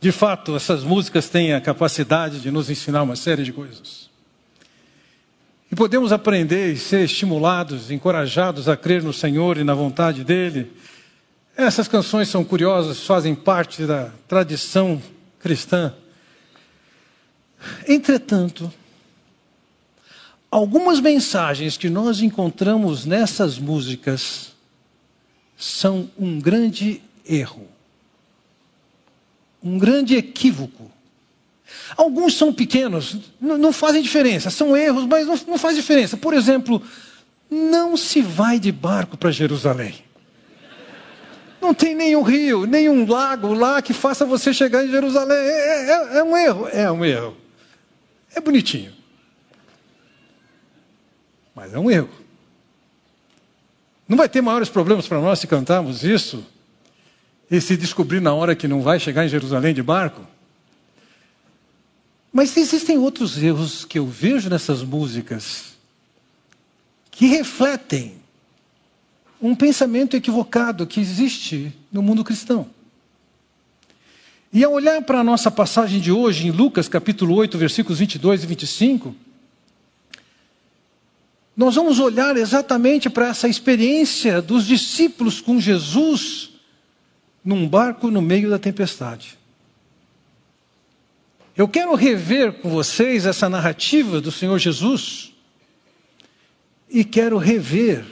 De fato, essas músicas têm a capacidade de nos ensinar uma série de coisas. E podemos aprender e ser estimulados, encorajados a crer no Senhor e na vontade dEle. Essas canções são curiosas, fazem parte da tradição cristã. Entretanto, algumas mensagens que nós encontramos nessas músicas são um grande erro, um grande equívoco. Alguns são pequenos, não fazem diferença, são erros, mas não, não faz diferença. Por exemplo, não se vai de barco para Jerusalém. Não tem nenhum rio, nenhum lago lá que faça você chegar em Jerusalém. É, é, é um erro, é um erro. É bonitinho. Mas é um erro. Não vai ter maiores problemas para nós se cantarmos isso e se descobrir na hora que não vai chegar em Jerusalém de barco? Mas existem outros erros que eu vejo nessas músicas que refletem um pensamento equivocado que existe no mundo cristão. E ao olhar para a nossa passagem de hoje, em Lucas capítulo 8, versículos 22 e 25, nós vamos olhar exatamente para essa experiência dos discípulos com Jesus num barco no meio da tempestade. Eu quero rever com vocês essa narrativa do Senhor Jesus e quero rever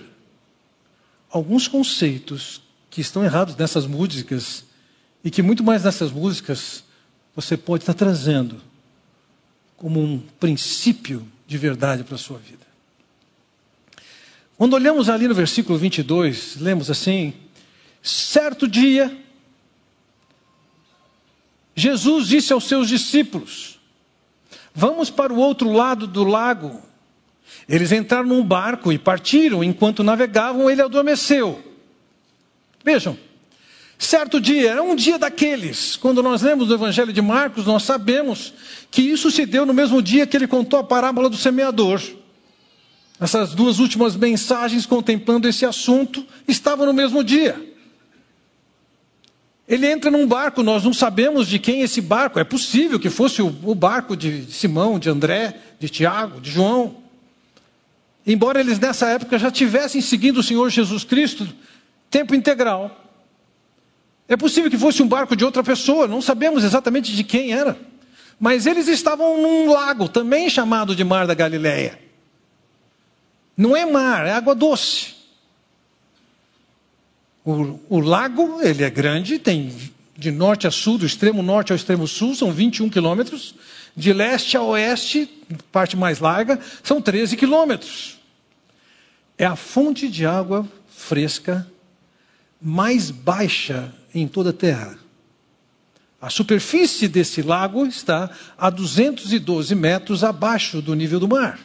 alguns conceitos que estão errados nessas músicas e que muito mais nessas músicas você pode estar trazendo como um princípio de verdade para a sua vida. Quando olhamos ali no versículo 22, lemos assim: certo dia, Jesus disse aos seus discípulos: Vamos para o outro lado do lago. Eles entraram num barco e partiram. Enquanto navegavam, ele adormeceu. Vejam, certo dia, era um dia daqueles. Quando nós lemos o Evangelho de Marcos, nós sabemos que isso se deu no mesmo dia que ele contou a parábola do semeador. Essas duas últimas mensagens contemplando esse assunto estavam no mesmo dia. Ele entra num barco, nós não sabemos de quem esse barco, é possível que fosse o, o barco de Simão, de André, de Tiago, de João. Embora eles nessa época já tivessem seguido o Senhor Jesus Cristo tempo integral. É possível que fosse um barco de outra pessoa, não sabemos exatamente de quem era. Mas eles estavam num lago, também chamado de Mar da Galileia. Não é mar, é água doce. O, o, lago, ele é grande, tem de norte a sul, do extremo norte ao extremo sul, são 21 quilômetros. De leste a oeste, parte mais larga, são 13 quilômetros. É a fonte de água fresca mais baixa em toda a Terra. A superfície desse lago está a 212 metros abaixo do nível do mar.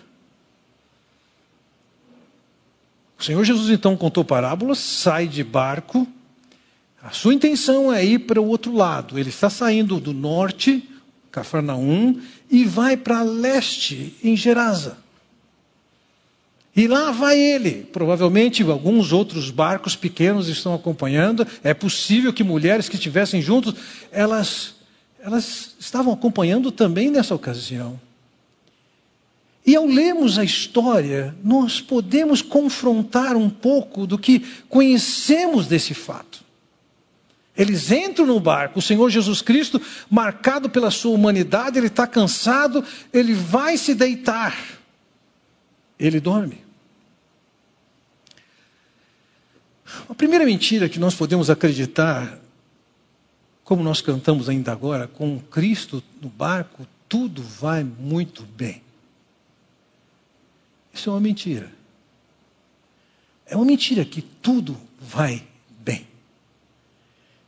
O Senhor Jesus então contou parábolas, sai de barco. A sua intenção é ir para o outro lado. Ele está saindo do norte, Cafarnaum, e vai para leste, em Gerasa. E lá vai ele. Provavelmente alguns outros barcos pequenos estão acompanhando. É possível que mulheres que estivessem juntos, elas, elas estavam acompanhando também nessa ocasião. E ao lermos a história, nós podemos confrontar um pouco do que conhecemos desse fato. Eles entram no barco, o Senhor Jesus Cristo, marcado pela sua humanidade, ele está cansado, ele vai se deitar. Ele dorme. A primeira mentira que nós podemos acreditar, como nós cantamos ainda agora, com Cristo no barco, tudo vai muito bem. Isso é uma mentira. É uma mentira que tudo vai bem.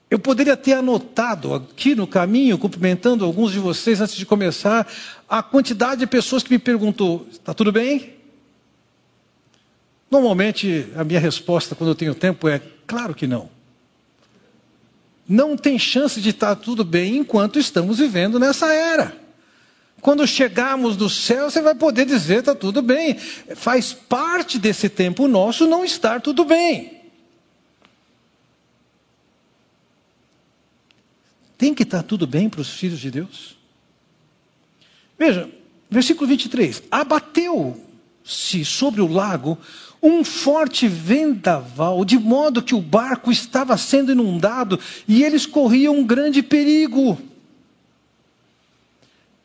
Eu poderia ter anotado aqui no caminho, cumprimentando alguns de vocês antes de começar, a quantidade de pessoas que me perguntou: está tudo bem? Normalmente a minha resposta quando eu tenho tempo é: claro que não. Não tem chance de estar tudo bem enquanto estamos vivendo nessa era. Quando chegarmos do céu, você vai poder dizer: está tudo bem. Faz parte desse tempo nosso não estar tudo bem. tem que estar tudo bem para os filhos de Deus? Veja, versículo 23: Abateu-se sobre o lago um forte vendaval, de modo que o barco estava sendo inundado e eles corriam um grande perigo.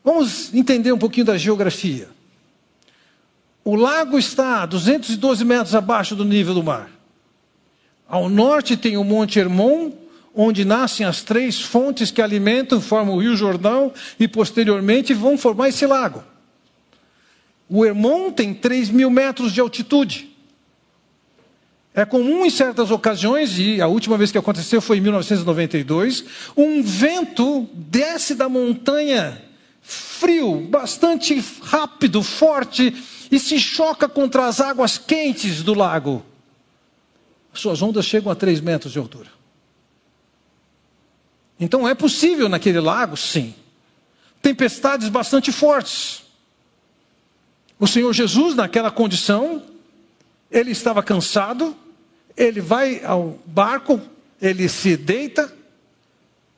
Vamos entender um pouquinho da geografia. O lago está a 212 metros abaixo do nível do mar. Ao norte tem o Monte Hermon, onde nascem as três fontes que alimentam, formam o Rio Jordão e posteriormente vão formar esse lago. O Hermon tem 3 mil metros de altitude. É comum em certas ocasiões, e a última vez que aconteceu foi em 1992, um vento desce da montanha frio, bastante rápido, forte, e se choca contra as águas quentes do lago. Suas ondas chegam a 3 metros de altura. Então é possível naquele lago, sim. Tempestades bastante fortes. O Senhor Jesus, naquela condição, ele estava cansado, ele vai ao barco, ele se deita.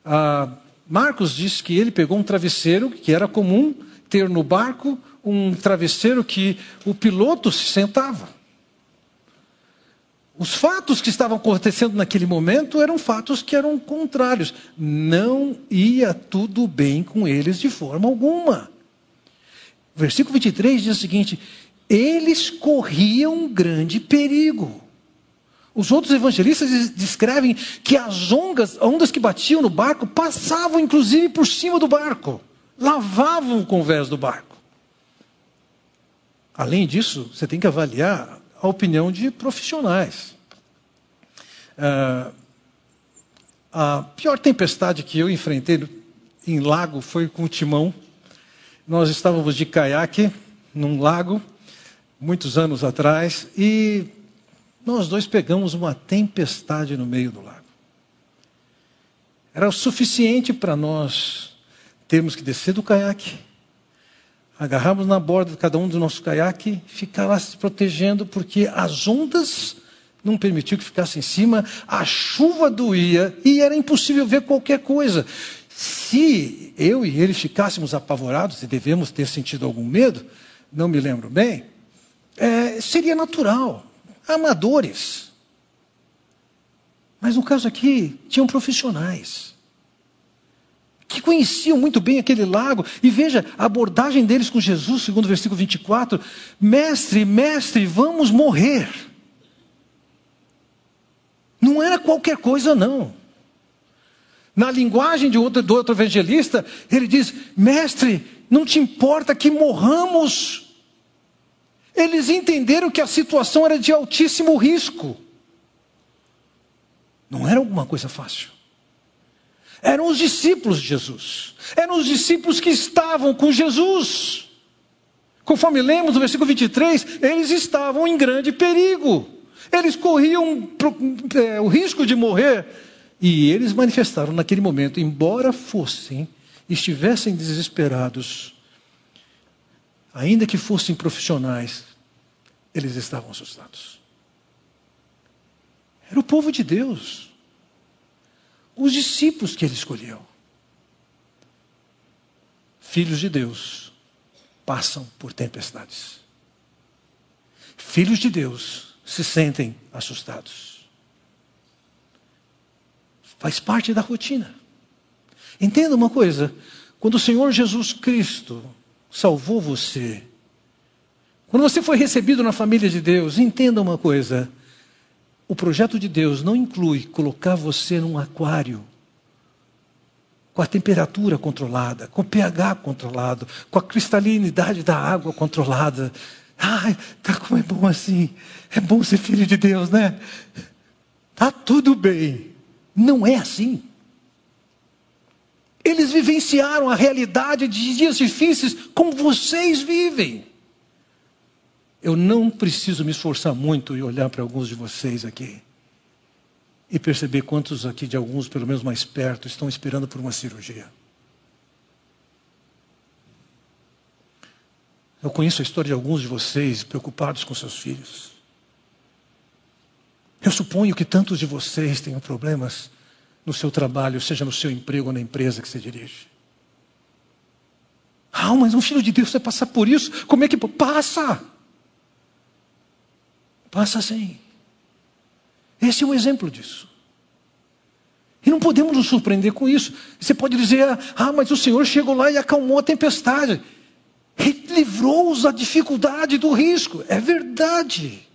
Ah, Marcos diz que ele pegou um travesseiro que era comum ter no barco, um travesseiro que o piloto se sentava. Os fatos que estavam acontecendo naquele momento eram fatos que eram contrários. Não ia tudo bem com eles de forma alguma. Versículo 23 diz o seguinte: eles corriam grande perigo. Os outros evangelistas descrevem que as ondas, ondas que batiam no barco passavam inclusive por cima do barco, lavavam o convés do barco. Além disso, você tem que avaliar a opinião de profissionais. Uh, a pior tempestade que eu enfrentei em lago foi com o timão. Nós estávamos de caiaque num lago, muitos anos atrás, e nós dois pegamos uma tempestade no meio do lago. Era o suficiente para nós termos que descer do caiaque, agarrarmos na borda de cada um do nosso caiaque, ficar lá se protegendo, porque as ondas não permitiu que ficasse em cima, a chuva doía e era impossível ver qualquer coisa. Se eu e ele ficássemos apavorados, e devemos ter sentido algum medo, não me lembro bem, é, seria natural amadores. Mas no caso aqui, tinham profissionais que conheciam muito bem aquele lago. E veja a abordagem deles com Jesus, segundo o versículo 24: Mestre, mestre, vamos morrer. Não era qualquer coisa, não. Na linguagem de outro, do outro evangelista, ele diz: Mestre, não te importa que morramos eles entenderam que a situação era de altíssimo risco. Não era alguma coisa fácil. Eram os discípulos de Jesus. Eram os discípulos que estavam com Jesus. Conforme lemos no versículo 23, eles estavam em grande perigo. Eles corriam é, o risco de morrer. E eles manifestaram naquele momento, embora fossem, estivessem desesperados, ainda que fossem profissionais, eles estavam assustados. Era o povo de Deus, os discípulos que ele escolheu. Filhos de Deus passam por tempestades. Filhos de Deus se sentem assustados. Faz parte da rotina. Entenda uma coisa: quando o Senhor Jesus Cristo salvou você. Quando você foi recebido na família de Deus, entenda uma coisa: o projeto de Deus não inclui colocar você num aquário com a temperatura controlada, com o pH controlado, com a cristalinidade da água controlada. Ai, tá como é bom assim. É bom ser filho de Deus, né? Tá tudo bem. Não é assim. Eles vivenciaram a realidade de dias difíceis como vocês vivem. Eu não preciso me esforçar muito e olhar para alguns de vocês aqui e perceber quantos aqui, de alguns, pelo menos mais perto, estão esperando por uma cirurgia. Eu conheço a história de alguns de vocês preocupados com seus filhos. Eu suponho que tantos de vocês tenham problemas no seu trabalho, seja no seu emprego ou na empresa que você dirige. Ah, mas um filho de Deus vai passar por isso? Como é que passa? Passa sim. Esse é um exemplo disso. E não podemos nos surpreender com isso. Você pode dizer, ah, mas o Senhor chegou lá e acalmou a tempestade. Livrou-os da dificuldade, do risco. É verdade.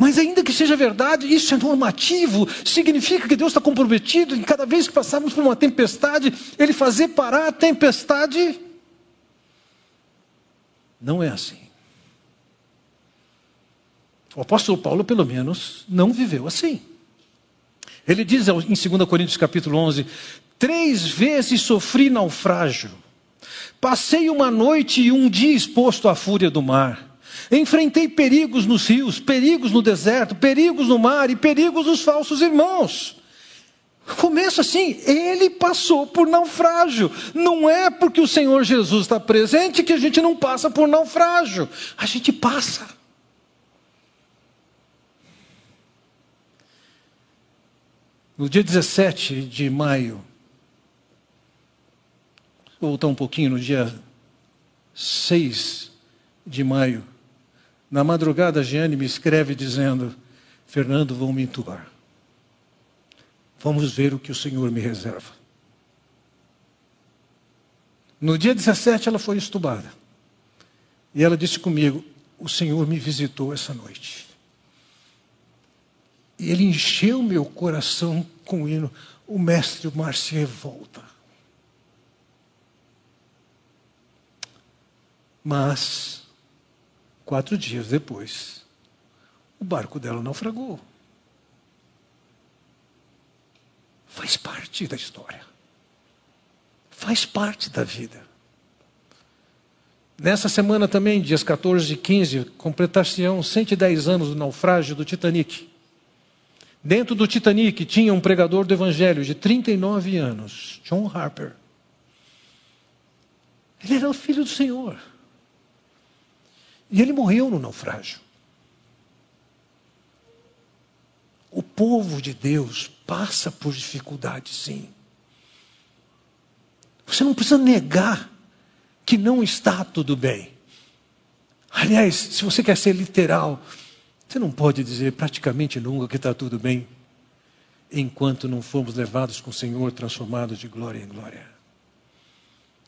Mas ainda que seja verdade, isso é normativo, significa que Deus está comprometido em cada vez que passarmos por uma tempestade, Ele fazer parar a tempestade. Não é assim. O apóstolo Paulo, pelo menos, não viveu assim. Ele diz em 2 Coríntios capítulo 11: Três vezes sofri naufrágio, passei uma noite e um dia exposto à fúria do mar. Enfrentei perigos nos rios, perigos no deserto, perigos no mar e perigos dos falsos irmãos. Começa assim, ele passou por naufrágio. Não é porque o Senhor Jesus está presente que a gente não passa por naufrágio. A gente passa. No dia 17 de maio, voltar um pouquinho, no dia 6 de maio, na madrugada, Jeane me escreve dizendo: Fernando, vão me entubar. Vamos ver o que o Senhor me reserva. No dia 17, ela foi estubada. E ela disse comigo: O Senhor me visitou essa noite. E ele encheu meu coração com o hino: O Mestre Marcier volta. Mas Quatro dias depois, o barco dela naufragou. Faz parte da história. Faz parte da vida. Nessa semana também, dias 14 e 15, completar-se-ão 110 anos do naufrágio do Titanic. Dentro do Titanic tinha um pregador do Evangelho de 39 anos, John Harper. Ele era o filho do Senhor. E ele morreu no naufrágio. O povo de Deus passa por dificuldades, sim. Você não precisa negar que não está tudo bem. Aliás, se você quer ser literal, você não pode dizer praticamente nunca que está tudo bem, enquanto não formos levados com o Senhor transformados de glória em glória.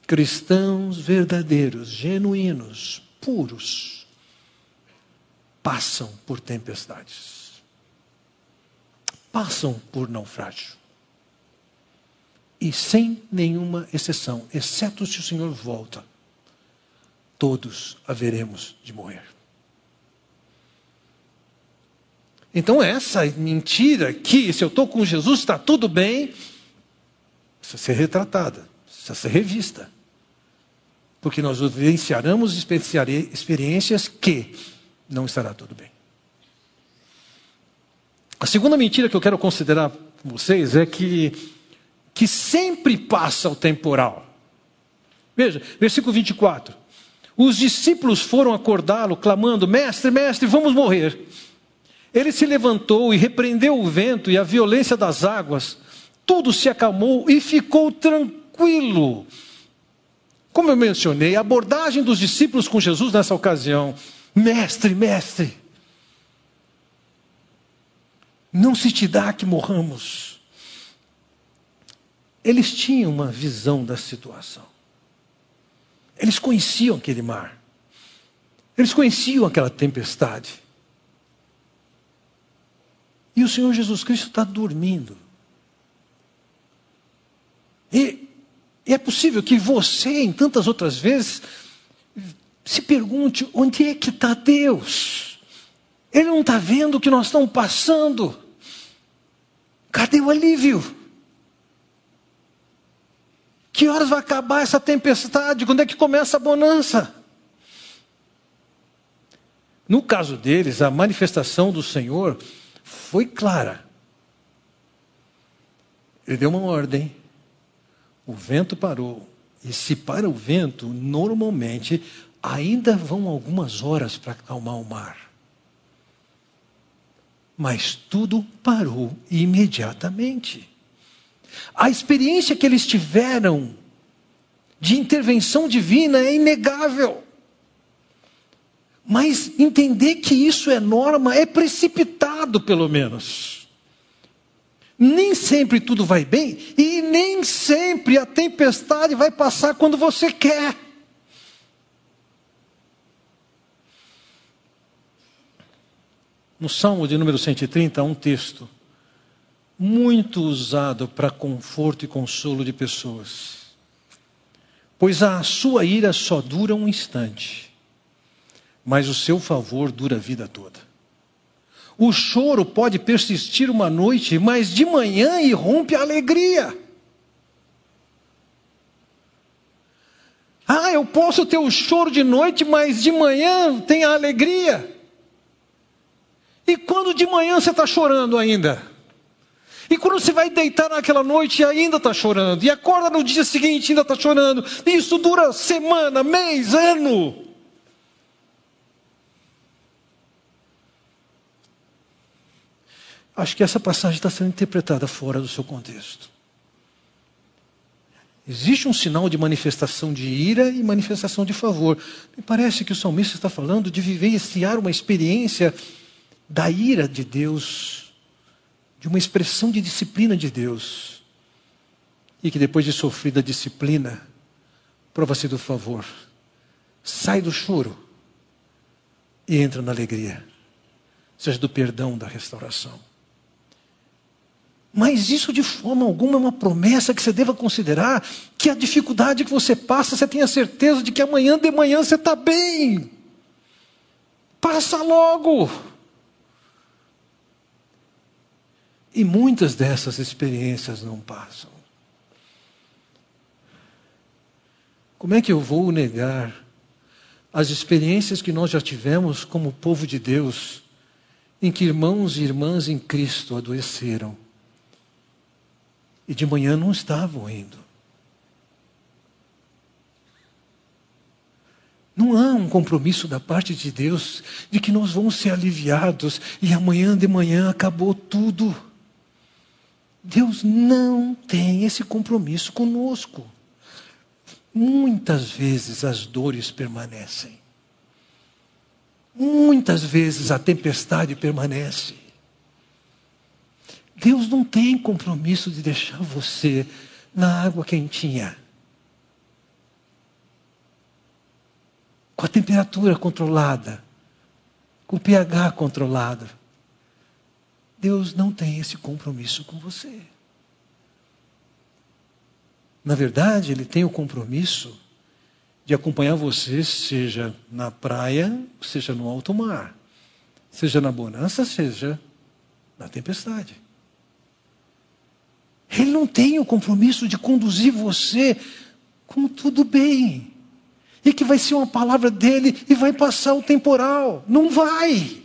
Cristãos verdadeiros, genuínos, puros, passam por tempestades, passam por naufrágio. E sem nenhuma exceção, exceto se o Senhor volta, todos haveremos de morrer. Então, essa mentira que se eu estou com Jesus está tudo bem, precisa ser retratada, precisa ser revista. Porque nós vivenciaremos experiências que não estará tudo bem. A segunda mentira que eu quero considerar com vocês é que, que sempre passa o temporal. Veja, versículo 24. Os discípulos foram acordá-lo, clamando: Mestre, mestre, vamos morrer. Ele se levantou e repreendeu o vento e a violência das águas. Tudo se acalmou e ficou tranquilo. Como eu mencionei, a abordagem dos discípulos com Jesus nessa ocasião, mestre, mestre, não se te dá que morramos. Eles tinham uma visão da situação. Eles conheciam aquele mar. Eles conheciam aquela tempestade. E o Senhor Jesus Cristo está dormindo. E e é possível que você, em tantas outras vezes, se pergunte: onde é que está Deus? Ele não está vendo o que nós estamos passando. Cadê o alívio? Que horas vai acabar essa tempestade? Quando é que começa a bonança? No caso deles, a manifestação do Senhor foi clara. Ele deu uma ordem o vento parou. E se para o vento, normalmente ainda vão algumas horas para acalmar o mar. mas tudo parou imediatamente. A experiência que eles tiveram de intervenção divina é inegável. Mas entender que isso é norma é precipitado, pelo menos. Nem sempre tudo vai bem e nem sempre a tempestade vai passar quando você quer. No Salmo de número 130, há um texto muito usado para conforto e consolo de pessoas. Pois a sua ira só dura um instante, mas o seu favor dura a vida toda. O choro pode persistir uma noite, mas de manhã irrompe a alegria. Ah, eu posso ter o choro de noite, mas de manhã tem a alegria. E quando de manhã você está chorando ainda? E quando você vai deitar naquela noite e ainda está chorando, e acorda no dia seguinte e ainda está chorando, isso dura semana, mês, ano. Acho que essa passagem está sendo interpretada fora do seu contexto. Existe um sinal de manifestação de ira e manifestação de favor. Me parece que o salmista está falando de vivenciar uma experiência da ira de Deus, de uma expressão de disciplina de Deus. E que depois de sofrida a disciplina, prova-se do favor. Sai do choro e entra na alegria, seja do perdão, da restauração. Mas isso de forma alguma é uma promessa que você deva considerar que a dificuldade que você passa, você tenha certeza de que amanhã de manhã você está bem. Passa logo. E muitas dessas experiências não passam. Como é que eu vou negar as experiências que nós já tivemos como povo de Deus, em que irmãos e irmãs em Cristo adoeceram e de manhã não estavam indo? Não há um compromisso da parte de Deus de que nós vamos ser aliviados e amanhã de manhã acabou tudo. Deus não tem esse compromisso conosco. Muitas vezes as dores permanecem. Muitas vezes a tempestade permanece. Deus não tem compromisso de deixar você na água quentinha. Com a temperatura controlada, com o pH controlado. Deus não tem esse compromisso com você. Na verdade, Ele tem o compromisso de acompanhar você, seja na praia, seja no alto mar, seja na bonança, seja na tempestade. Ele não tem o compromisso de conduzir você com tudo bem. E que vai ser uma palavra dele e vai passar o temporal. Não vai.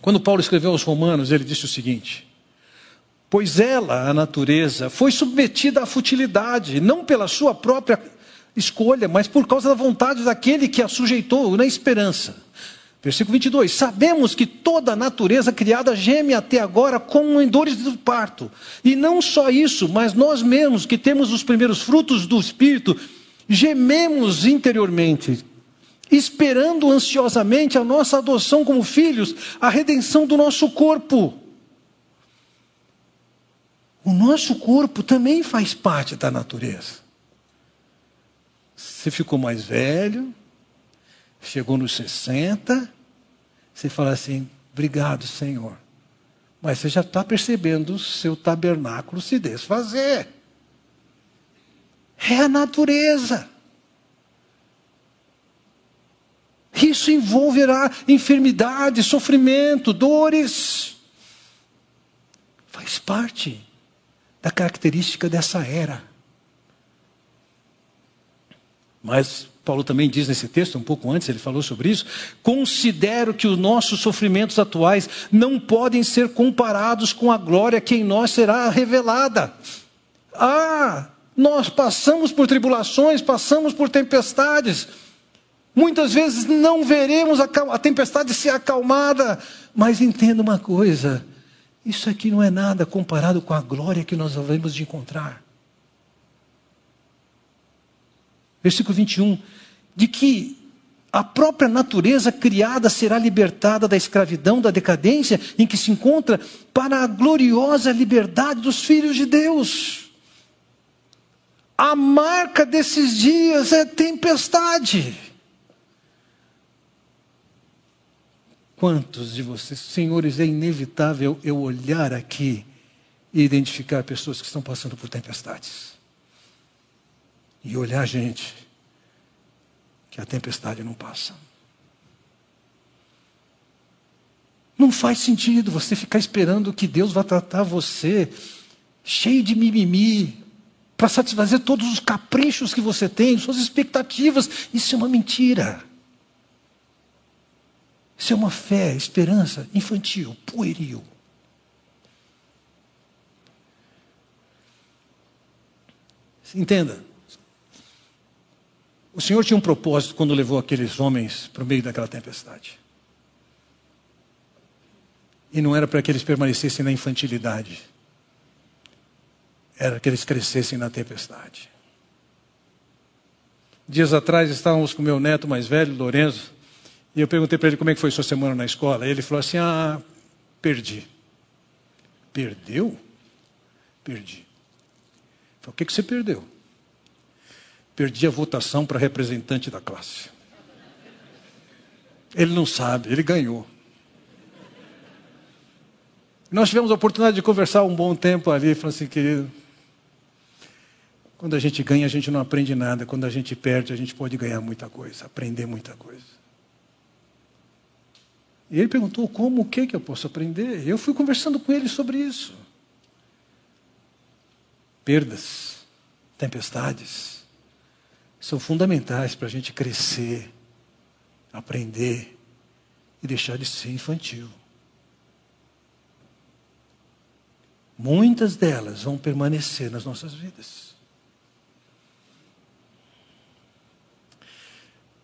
Quando Paulo escreveu aos Romanos, ele disse o seguinte: Pois ela, a natureza, foi submetida à futilidade, não pela sua própria escolha, mas por causa da vontade daquele que a sujeitou na esperança. Versículo 22. Sabemos que toda a natureza criada geme até agora como em dores do parto. E não só isso, mas nós mesmos que temos os primeiros frutos do Espírito, gememos interiormente, esperando ansiosamente a nossa adoção como filhos, a redenção do nosso corpo. O nosso corpo também faz parte da natureza. Você ficou mais velho, chegou nos 60, você fala assim: obrigado, Senhor. Mas você já está percebendo o seu tabernáculo se desfazer. É a natureza. Isso envolverá enfermidade, sofrimento, dores. Faz parte da característica dessa era. Mas Paulo também diz nesse texto, um pouco antes, ele falou sobre isso. Considero que os nossos sofrimentos atuais não podem ser comparados com a glória que em nós será revelada. Ah, nós passamos por tribulações, passamos por tempestades Muitas vezes não veremos a tempestade ser acalmada, mas entenda uma coisa: isso aqui não é nada comparado com a glória que nós de encontrar. Versículo 21, de que a própria natureza criada será libertada da escravidão, da decadência em que se encontra, para a gloriosa liberdade dos filhos de Deus. A marca desses dias é tempestade. Quantos de vocês, senhores, é inevitável eu olhar aqui e identificar pessoas que estão passando por tempestades? E olhar, gente, que a tempestade não passa. Não faz sentido você ficar esperando que Deus vá tratar você cheio de mimimi, para satisfazer todos os caprichos que você tem, suas expectativas. Isso é uma mentira. Isso é uma fé, esperança infantil, pueril. Entenda, o Senhor tinha um propósito quando levou aqueles homens para o meio daquela tempestade. E não era para que eles permanecessem na infantilidade, era que eles crescessem na tempestade. Dias atrás estávamos com meu neto mais velho, Lorenzo, e eu perguntei para ele como é que foi sua semana na escola. Ele falou assim: Ah, perdi. Perdeu? Perdi. Falei, o que, que você perdeu? Perdi a votação para representante da classe. Ele não sabe, ele ganhou. Nós tivemos a oportunidade de conversar um bom tempo ali, falou assim, querido, quando a gente ganha, a gente não aprende nada. Quando a gente perde, a gente pode ganhar muita coisa, aprender muita coisa. E ele perguntou como, o que que eu posso aprender? Eu fui conversando com ele sobre isso. Perdas, tempestades, são fundamentais para a gente crescer, aprender e deixar de ser infantil. Muitas delas vão permanecer nas nossas vidas.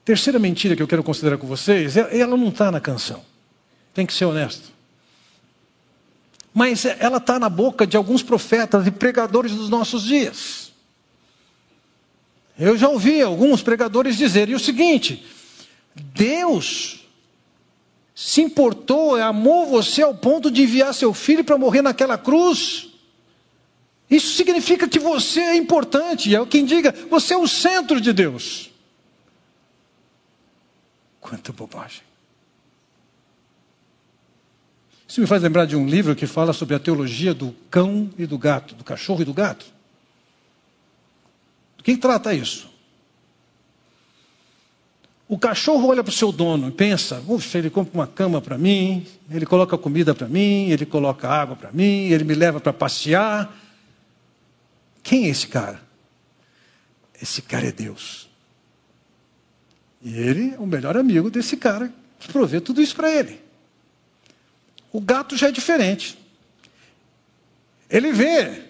Terceira mentira que eu quero considerar com vocês, ela não está na canção. Tem que ser honesto. Mas ela está na boca de alguns profetas e pregadores dos nossos dias. Eu já ouvi alguns pregadores dizerem o seguinte: Deus se importou, amou você ao ponto de enviar seu filho para morrer naquela cruz. Isso significa que você é importante, é quem diga, você é o centro de Deus. Quanta bobagem. Isso me faz lembrar de um livro que fala sobre a teologia do cão e do gato, do cachorro e do gato. Quem trata isso? O cachorro olha para o seu dono e pensa: Ufa, ele compra uma cama para mim, ele coloca comida para mim, ele coloca água para mim, ele me leva para passear. Quem é esse cara? Esse cara é Deus. E ele é o melhor amigo desse cara que provê tudo isso para ele. O gato já é diferente. Ele vê,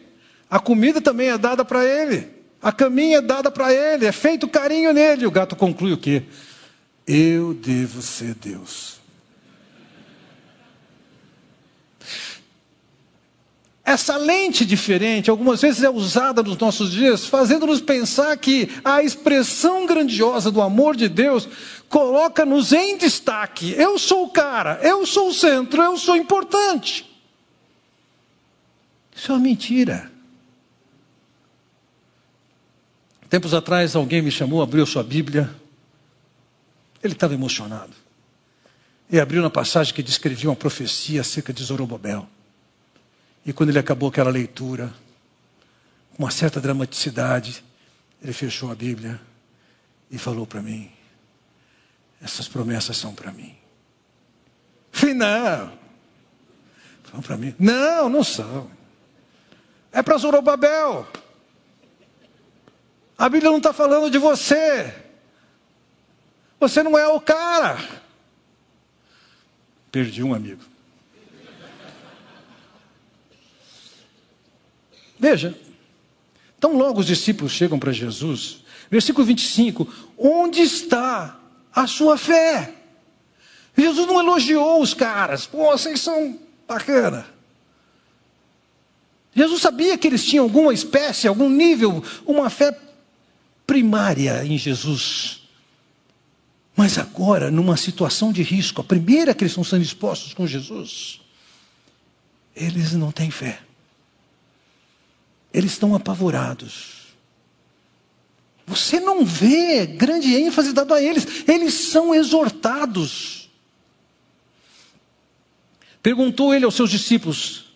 a comida também é dada para ele. A caminha é dada para ele, é feito carinho nele. O gato conclui o quê? Eu devo ser Deus. Essa lente diferente, algumas vezes é usada nos nossos dias, fazendo-nos pensar que a expressão grandiosa do amor de Deus coloca-nos em destaque. Eu sou o cara, eu sou o centro, eu sou importante. Isso é uma mentira. Tempos atrás, alguém me chamou, abriu sua Bíblia. Ele estava emocionado. E abriu na passagem que descrevia uma profecia acerca de Zorobabel. E quando ele acabou aquela leitura, com uma certa dramaticidade, ele fechou a Bíblia e falou para mim: Essas promessas são para mim. Falei, não. Para mim. Não, não são. É para Zorobabel. A Bíblia não está falando de você. Você não é o cara. Perdi um amigo. Veja, tão logo os discípulos chegam para Jesus, versículo 25: onde está a sua fé. Jesus não elogiou os caras. Pô, vocês são bacana. Jesus sabia que eles tinham alguma espécie, algum nível, uma fé primária em Jesus. Mas agora, numa situação de risco, a primeira que eles estão sendo expostos com Jesus, eles não têm fé. Eles estão apavorados. Você não vê grande ênfase dado a eles, eles são exortados. Perguntou ele aos seus discípulos,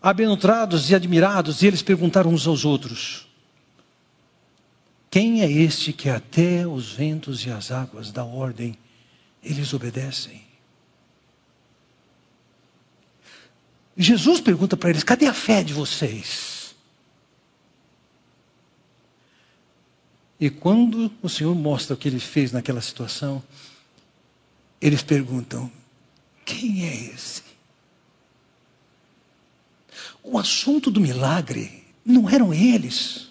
abençoados e admirados, e eles perguntaram uns aos outros: Quem é este que até os ventos e as águas da ordem eles obedecem? Jesus pergunta para eles: Cadê a fé de vocês? E quando o Senhor mostra o que ele fez naquela situação, eles perguntam: Quem é esse? O assunto do milagre não eram eles.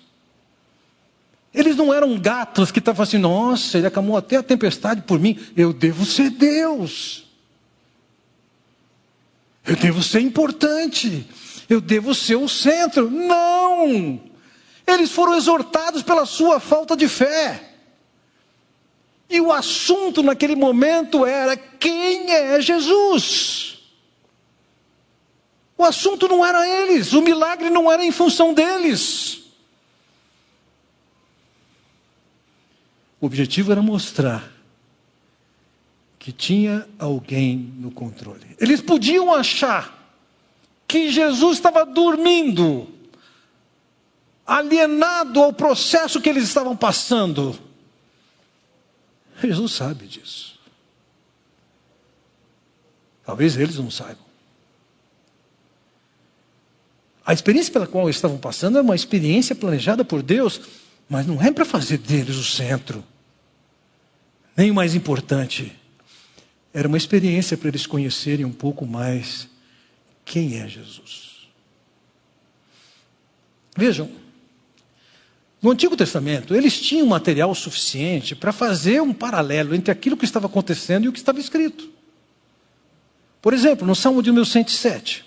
Eles não eram gatos que estavam assim, nossa, ele acalmou até a tempestade por mim. Eu devo ser Deus. Eu devo ser importante. Eu devo ser o centro. Não! Eles foram exortados pela sua falta de fé. E o assunto naquele momento era: quem é Jesus? O assunto não era eles, o milagre não era em função deles. O objetivo era mostrar que tinha alguém no controle. Eles podiam achar que Jesus estava dormindo, alienado ao processo que eles estavam passando. Jesus sabe disso. Talvez eles não saibam. A experiência pela qual eles estavam passando é uma experiência planejada por Deus, mas não é para fazer deles o centro, nem o mais importante. Era uma experiência para eles conhecerem um pouco mais quem é Jesus. Vejam, no Antigo Testamento, eles tinham material suficiente para fazer um paralelo entre aquilo que estava acontecendo e o que estava escrito. Por exemplo, no Salmo de 1107,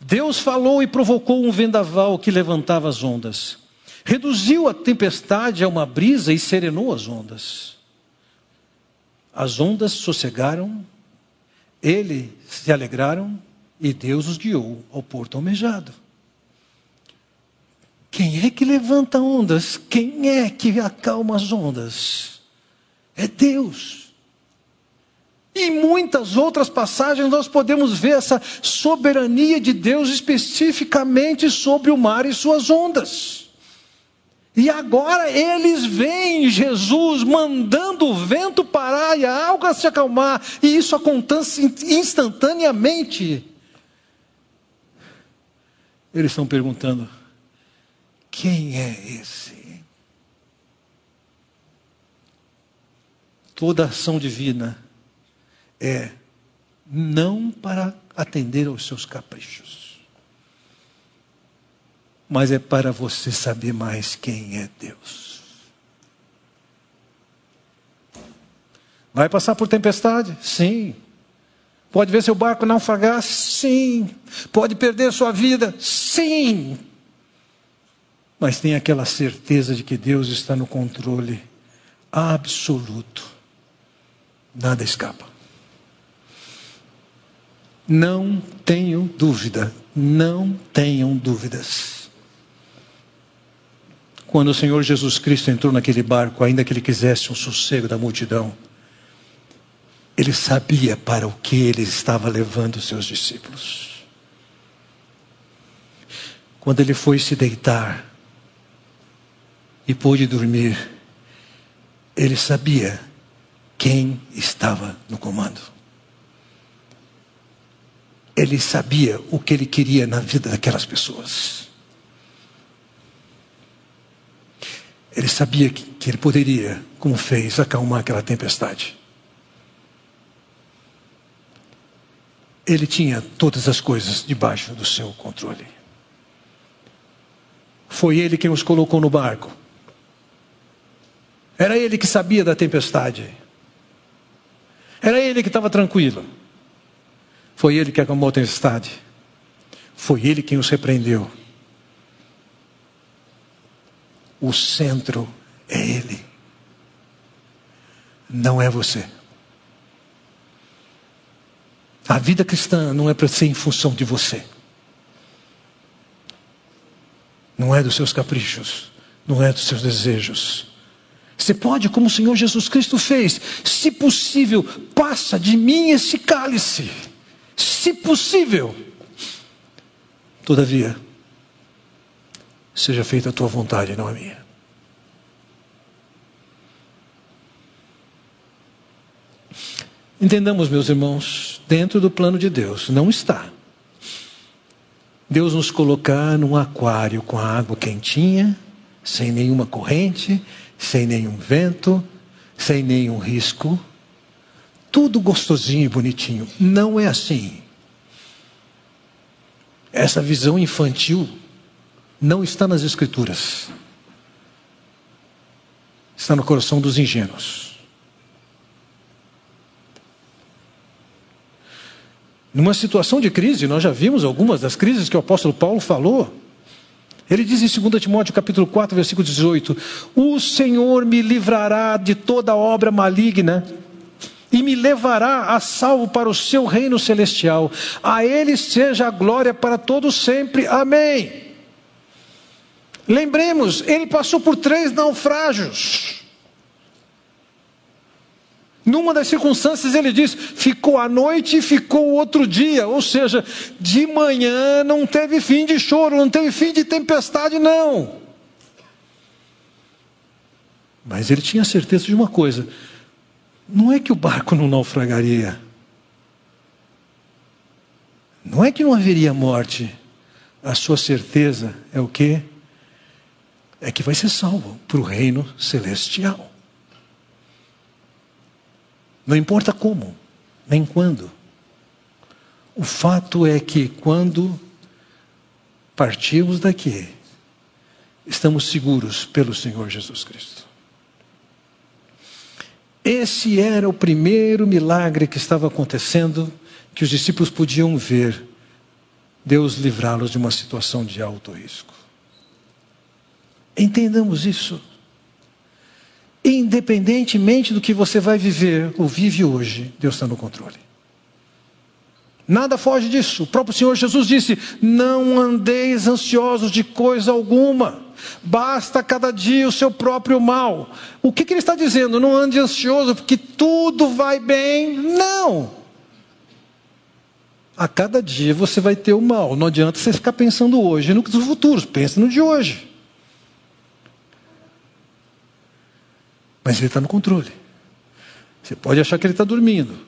Deus falou e provocou um vendaval que levantava as ondas. Reduziu a tempestade a uma brisa e serenou as ondas. As ondas sossegaram, ele se alegraram e Deus os guiou ao porto almejado. Quem é que levanta ondas? Quem é que acalma as ondas? É Deus. Em muitas outras passagens nós podemos ver essa soberania de Deus especificamente sobre o mar e suas ondas. E agora eles veem Jesus mandando o vento parar e a água se acalmar, e isso acontece instantaneamente. Eles estão perguntando: quem é esse? Toda ação divina é não para atender aos seus caprichos, mas é para você saber mais quem é Deus. Vai passar por tempestade? Sim. Pode ver seu barco naufragar? Sim. Pode perder sua vida? Sim. Mas tem aquela certeza de que Deus está no controle absoluto. Nada escapa. Não tenham dúvida, não tenham dúvidas. Quando o Senhor Jesus Cristo entrou naquele barco, ainda que ele quisesse um sossego da multidão, ele sabia para o que ele estava levando os seus discípulos. Quando ele foi se deitar e pôde dormir, ele sabia quem estava no comando. Ele sabia o que ele queria na vida daquelas pessoas. Ele sabia que, que ele poderia, como fez, acalmar aquela tempestade. Ele tinha todas as coisas debaixo do seu controle. Foi ele quem os colocou no barco. Era ele que sabia da tempestade. Era ele que estava tranquilo. Foi ele que acalmou a tempestade. Foi ele quem os repreendeu. O centro é ele. Não é você. A vida cristã não é para ser em função de você. Não é dos seus caprichos. Não é dos seus desejos. Você pode, como o Senhor Jesus Cristo fez, se possível, passa de mim esse cálice. Se possível. Todavia, seja feita a tua vontade, não a minha. Entendamos, meus irmãos, dentro do plano de Deus, não está. Deus nos colocar num aquário com a água quentinha, sem nenhuma corrente, sem nenhum vento, sem nenhum risco. Tudo gostosinho e bonitinho. Não é assim. Essa visão infantil não está nas Escrituras. Está no coração dos ingênuos. Numa situação de crise, nós já vimos algumas das crises que o apóstolo Paulo falou. Ele diz em 2 Timóteo capítulo 4, versículo 18: O Senhor me livrará de toda obra maligna e me levará a salvo para o seu reino celestial. A ele seja a glória para todos sempre. Amém. Lembremos, ele passou por três naufrágios. Numa das circunstâncias ele diz: ficou a noite e ficou o outro dia, ou seja, de manhã não teve fim de choro, não teve fim de tempestade, não. Mas ele tinha certeza de uma coisa: não é que o barco não naufragaria, não é que não haveria morte, a sua certeza é o que? É que vai ser salvo para o reino celestial. Não importa como, nem quando. O fato é que quando partimos daqui, estamos seguros pelo Senhor Jesus Cristo. Esse era o primeiro milagre que estava acontecendo, que os discípulos podiam ver Deus livrá-los de uma situação de alto risco. Entendamos isso. Independentemente do que você vai viver ou vive hoje, Deus está no controle. Nada foge disso. O próprio Senhor Jesus disse: Não andeis ansiosos de coisa alguma, basta cada dia o seu próprio mal. O que, que ele está dizendo? Não ande ansioso porque tudo vai bem. Não. A cada dia você vai ter o mal. Não adianta você ficar pensando hoje no futuro, pense no de hoje. Mas ele está no controle. Você pode achar que ele está dormindo.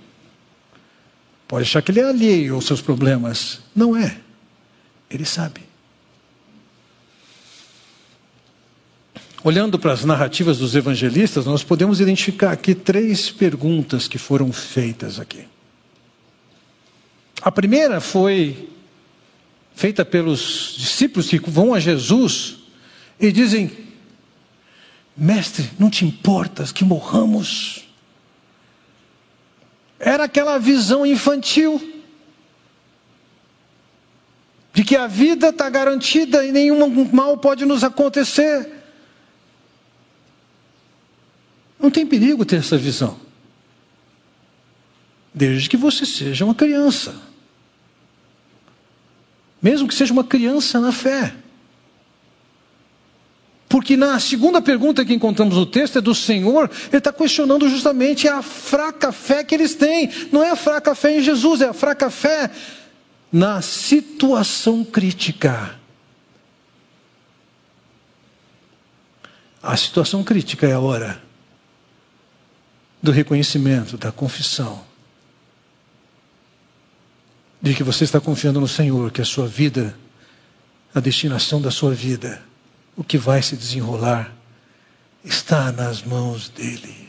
Pode achar que ele é alheio aos seus problemas. Não é. Ele sabe. Olhando para as narrativas dos evangelistas, nós podemos identificar aqui três perguntas que foram feitas aqui. A primeira foi feita pelos discípulos que vão a Jesus e dizem: Mestre, não te importas que morramos? Era aquela visão infantil de que a vida está garantida e nenhum mal pode nos acontecer. Não tem perigo ter essa visão, desde que você seja uma criança, mesmo que seja uma criança na fé. Porque na segunda pergunta que encontramos no texto é do Senhor, ele está questionando justamente a fraca fé que eles têm. Não é a fraca fé em Jesus, é a fraca fé na situação crítica. A situação crítica é a hora do reconhecimento, da confissão, de que você está confiando no Senhor, que a sua vida, a destinação da sua vida, o que vai se desenrolar está nas mãos dele.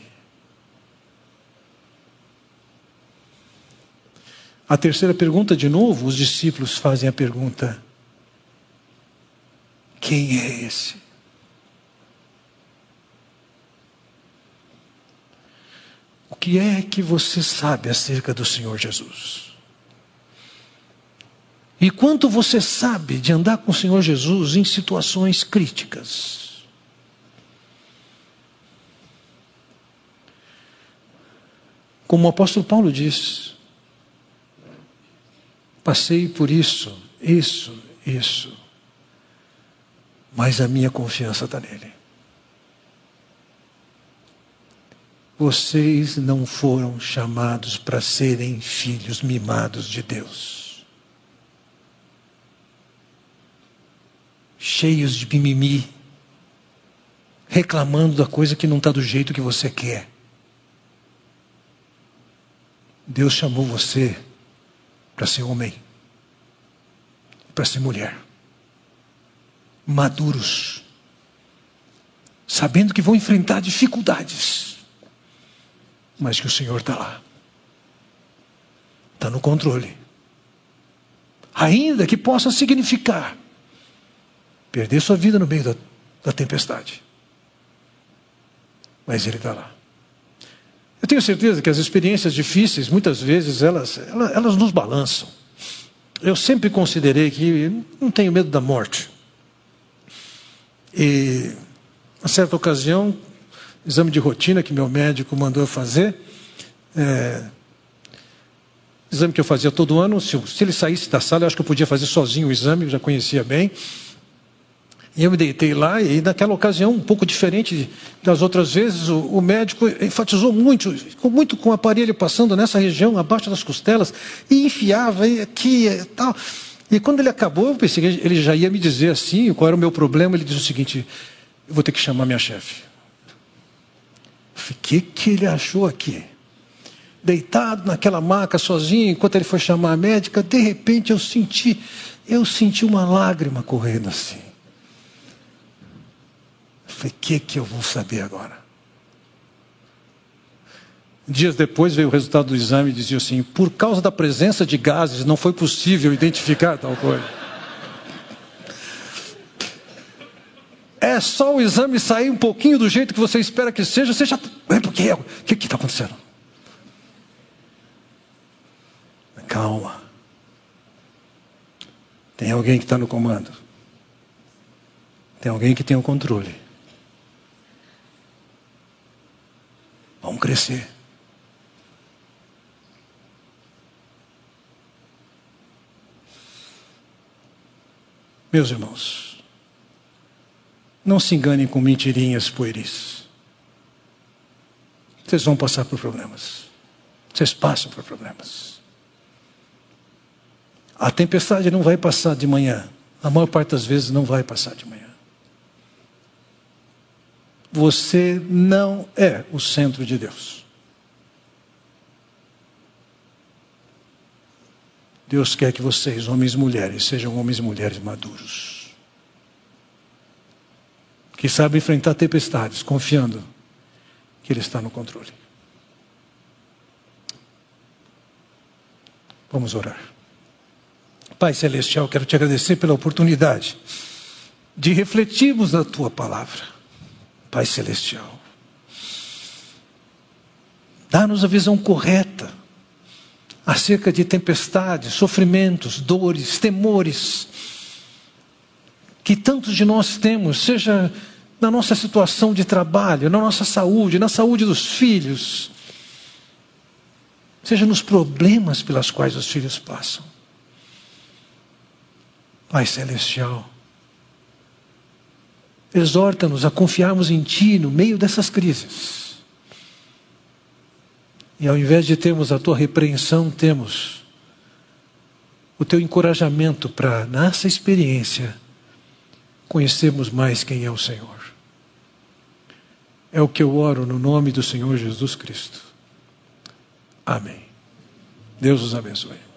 A terceira pergunta, de novo, os discípulos fazem a pergunta: quem é esse? O que é que você sabe acerca do Senhor Jesus? E quanto você sabe de andar com o Senhor Jesus em situações críticas? Como o apóstolo Paulo diz, passei por isso, isso, isso, mas a minha confiança está nele. Vocês não foram chamados para serem filhos mimados de Deus. Cheios de mimimi, reclamando da coisa que não está do jeito que você quer. Deus chamou você para ser homem, para ser mulher, maduros, sabendo que vão enfrentar dificuldades mas que o Senhor está lá. Está no controle. Ainda que possa significar perder sua vida no meio da, da tempestade. Mas Ele está lá. Eu tenho certeza que as experiências difíceis, muitas vezes, elas, elas, elas nos balançam. Eu sempre considerei que não tenho medo da morte. E, a certa ocasião, exame de rotina que meu médico mandou fazer. É, exame que eu fazia todo ano. Se, se, ele saísse da sala, eu acho que eu podia fazer sozinho o exame, eu já conhecia bem. E eu me deitei lá, e naquela ocasião, um pouco diferente das outras vezes, o, o médico enfatizou muito, ficou muito com o aparelho passando nessa região, abaixo das costelas, e enfiava e aqui e tal. E quando ele acabou, eu pensei que ele já ia me dizer assim, qual era o meu problema. Ele disse o seguinte: eu vou ter que chamar minha chefe. O que, que ele achou aqui? Deitado naquela maca sozinho, enquanto ele foi chamar a médica, de repente eu senti, eu senti uma lágrima correndo assim. Falei, o que, que eu vou saber agora? Dias depois veio o resultado do exame e dizia assim: por causa da presença de gases, não foi possível identificar tal coisa. É só o exame sair um pouquinho do jeito que você espera que seja, você já. É porque é. O que está acontecendo? Calma. Tem alguém que está no comando. Tem alguém que tem o controle. Vamos crescer. Meus irmãos, não se enganem com mentirinhas pueris. Vocês vão passar por problemas. Vocês passam por problemas. A tempestade não vai passar de manhã. A maior parte das vezes não vai passar de manhã. Você não é o centro de Deus. Deus quer que vocês, homens e mulheres, sejam homens e mulheres maduros que sabe enfrentar tempestades, confiando que Ele está no controle. Vamos orar. Pai Celestial, quero te agradecer pela oportunidade de refletirmos na tua palavra. Pai Celestial, dá-nos a visão correta acerca de tempestades, sofrimentos, dores, temores que tantos de nós temos, seja na nossa situação de trabalho, na nossa saúde, na saúde dos filhos, seja nos problemas pelas quais os filhos passam. Pai Celestial, exorta-nos a confiarmos em Ti no meio dessas crises. E ao invés de termos a Tua repreensão, temos o Teu encorajamento para, nessa experiência, conhecermos mais quem é o Senhor. É o que eu oro no nome do Senhor Jesus Cristo. Amém. Deus os abençoe.